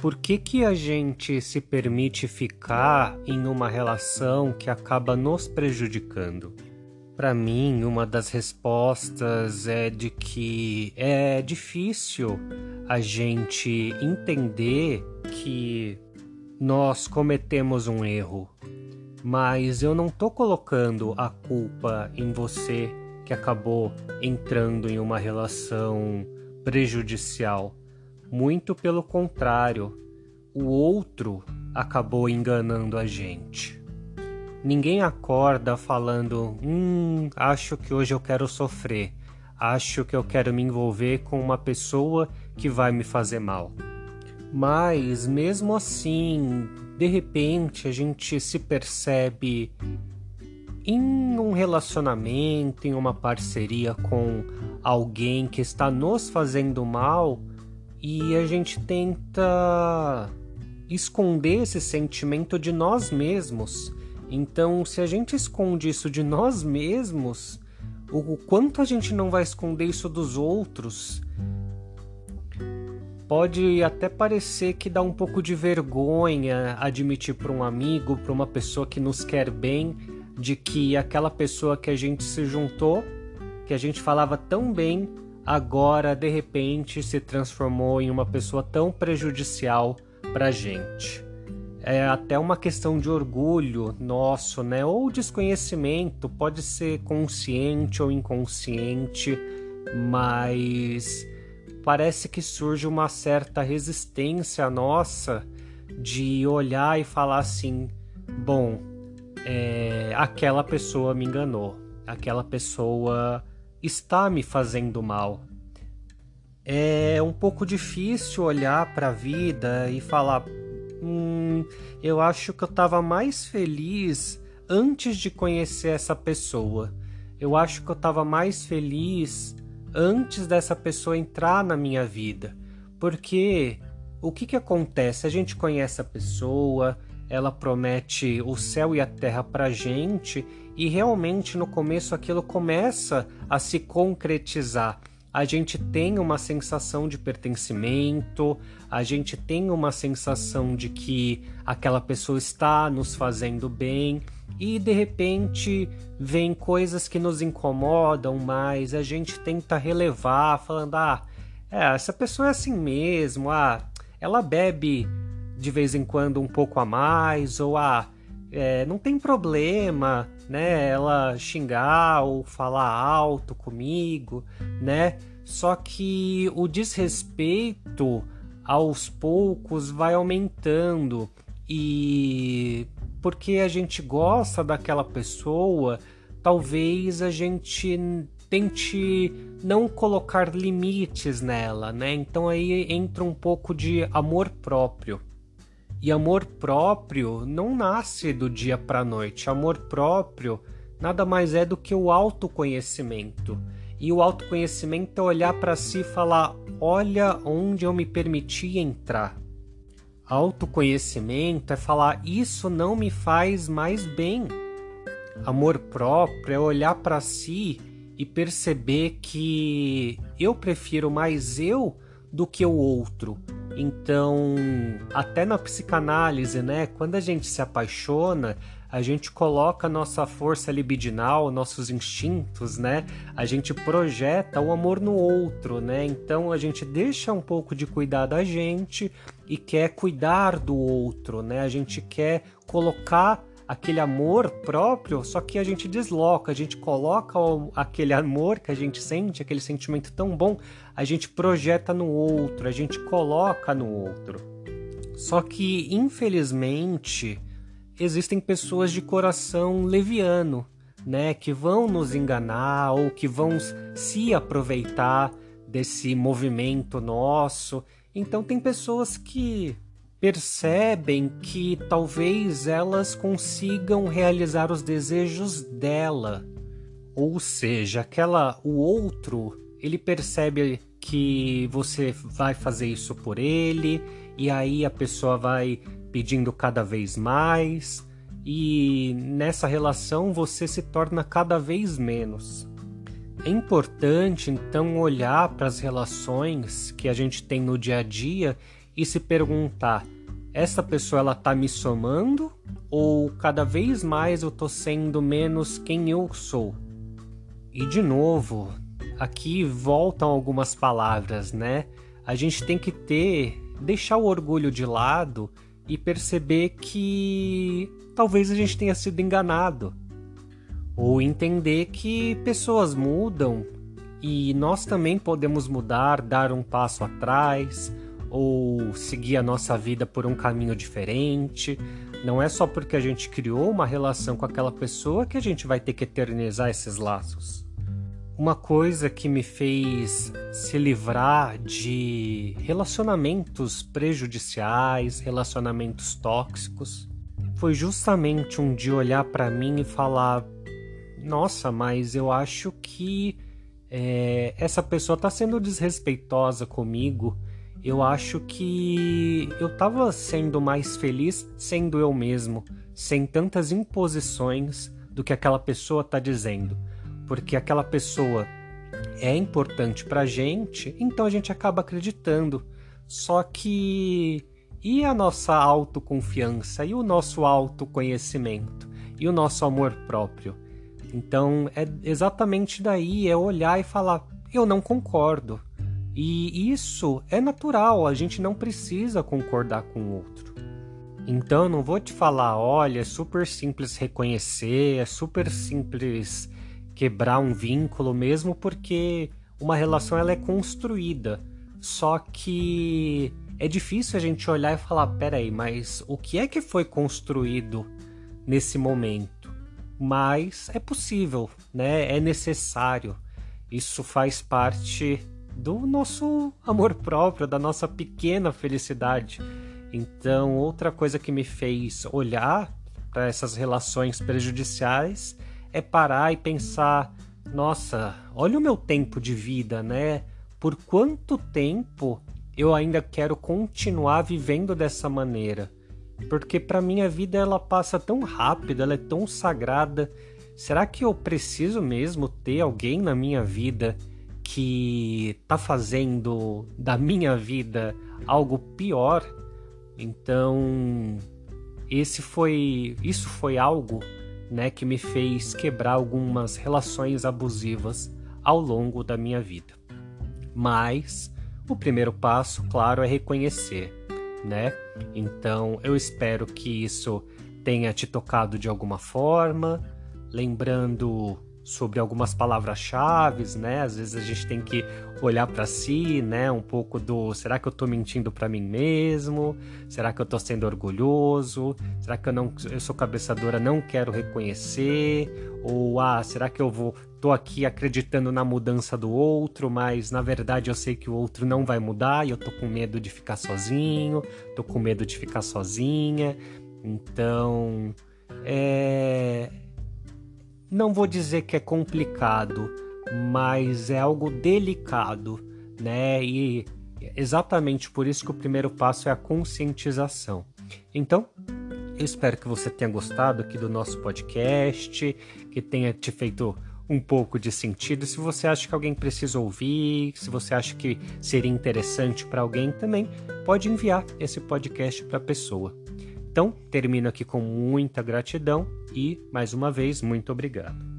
por que, que a gente se permite ficar em uma relação que acaba nos prejudicando? Para mim, uma das respostas é de que é difícil a gente entender que nós cometemos um erro, mas eu não tô colocando a culpa em você que acabou entrando em uma relação prejudicial. Muito pelo contrário, o outro acabou enganando a gente. Ninguém acorda falando: Hum, acho que hoje eu quero sofrer, acho que eu quero me envolver com uma pessoa que vai me fazer mal. Mas mesmo assim, de repente a gente se percebe em um relacionamento, em uma parceria com alguém que está nos fazendo mal e a gente tenta esconder esse sentimento de nós mesmos. Então, se a gente esconde isso de nós mesmos, o quanto a gente não vai esconder isso dos outros? Pode até parecer que dá um pouco de vergonha admitir para um amigo, para uma pessoa que nos quer bem, de que aquela pessoa que a gente se juntou, que a gente falava tão bem, agora de repente se transformou em uma pessoa tão prejudicial para gente. É até uma questão de orgulho nosso, né? Ou desconhecimento, pode ser consciente ou inconsciente, mas parece que surge uma certa resistência nossa de olhar e falar assim: bom, é, aquela pessoa me enganou, aquela pessoa está me fazendo mal. É um pouco difícil olhar para a vida e falar: hum, eu acho que eu estava mais feliz antes de conhecer essa pessoa. Eu acho que eu estava mais feliz antes dessa pessoa entrar na minha vida. Porque o que, que acontece? A gente conhece a pessoa, ela promete o céu e a terra pra gente e realmente no começo aquilo começa a se concretizar. A gente tem uma sensação de pertencimento, a gente tem uma sensação de que aquela pessoa está nos fazendo bem e de repente vem coisas que nos incomodam mais, a gente tenta relevar, falando: ah, é, essa pessoa é assim mesmo, ah, ela bebe de vez em quando um pouco a mais, ou ah, é, não tem problema, né? Ela xingar ou falar alto comigo, né? Só que o desrespeito aos poucos vai aumentando e porque a gente gosta daquela pessoa, talvez a gente tente não colocar limites nela, né? Então aí entra um pouco de amor próprio. E amor próprio não nasce do dia para a noite. Amor próprio nada mais é do que o autoconhecimento. E o autoconhecimento é olhar para si e falar: olha onde eu me permiti entrar. Autoconhecimento é falar: isso não me faz mais bem. Amor próprio é olhar para si e perceber que eu prefiro mais eu do que o outro então, até na psicanálise, né, quando a gente se apaixona, a gente coloca nossa força libidinal, nossos instintos, né? A gente projeta o amor no outro, né? Então a gente deixa um pouco de cuidar da gente e quer cuidar do outro, né? A gente quer colocar aquele amor próprio, só que a gente desloca, a gente coloca aquele amor que a gente sente, aquele sentimento tão bom, a gente projeta no outro, a gente coloca no outro. Só que, infelizmente, existem pessoas de coração leviano, né, que vão nos enganar ou que vão se aproveitar desse movimento nosso. Então tem pessoas que percebem que talvez elas consigam realizar os desejos dela. Ou seja, aquela o outro, ele percebe que você vai fazer isso por ele e aí a pessoa vai pedindo cada vez mais e nessa relação você se torna cada vez menos. É importante então olhar para as relações que a gente tem no dia a dia e se perguntar: essa pessoa ela tá me somando ou cada vez mais eu tô sendo menos quem eu sou? E de novo, aqui voltam algumas palavras, né? A gente tem que ter, deixar o orgulho de lado e perceber que talvez a gente tenha sido enganado. Ou entender que pessoas mudam e nós também podemos mudar, dar um passo atrás ou seguir a nossa vida por um caminho diferente. Não é só porque a gente criou uma relação com aquela pessoa que a gente vai ter que eternizar esses laços. Uma coisa que me fez se livrar de relacionamentos prejudiciais, relacionamentos tóxicos, foi justamente um dia olhar para mim e falar: Nossa, mas eu acho que é, essa pessoa está sendo desrespeitosa comigo. Eu acho que eu estava sendo mais feliz sendo eu mesmo, sem tantas imposições do que aquela pessoa está dizendo porque aquela pessoa é importante pra gente, então a gente acaba acreditando. Só que e a nossa autoconfiança e o nosso autoconhecimento e o nosso amor próprio? Então é exatamente daí é olhar e falar: eu não concordo. E isso é natural, a gente não precisa concordar com o outro. Então não vou te falar, olha, é super simples reconhecer, é super simples quebrar um vínculo mesmo porque uma relação ela é construída. Só que é difícil a gente olhar e falar, peraí, mas o que é que foi construído nesse momento? Mas é possível, né? É necessário. Isso faz parte do nosso amor próprio, da nossa pequena felicidade. Então, outra coisa que me fez olhar para essas relações prejudiciais é parar e pensar: nossa, olha o meu tempo de vida, né? Por quanto tempo eu ainda quero continuar vivendo dessa maneira? Porque para mim a vida ela passa tão rápido, ela é tão sagrada. Será que eu preciso mesmo ter alguém na minha vida que tá fazendo da minha vida algo pior? Então, esse foi, isso foi algo né, que me fez quebrar algumas relações abusivas ao longo da minha vida. Mas o primeiro passo, claro, é reconhecer, né? Então eu espero que isso tenha te tocado de alguma forma, lembrando sobre algumas palavras-chave, né? Às vezes a gente tem que olhar para si, né? Um pouco do será que eu tô mentindo para mim mesmo? Será que eu tô sendo orgulhoso? Será que eu não eu sou cabeçadora, não quero reconhecer? Ou ah, será que eu vou tô aqui acreditando na mudança do outro, mas na verdade eu sei que o outro não vai mudar e eu tô com medo de ficar sozinho, tô com medo de ficar sozinha. Então, é não vou dizer que é complicado, mas é algo delicado, né? E exatamente por isso que o primeiro passo é a conscientização. Então, eu espero que você tenha gostado aqui do nosso podcast, que tenha te feito um pouco de sentido. Se você acha que alguém precisa ouvir, se você acha que seria interessante para alguém também, pode enviar esse podcast para a pessoa. Então, termino aqui com muita gratidão e, mais uma vez, muito obrigado.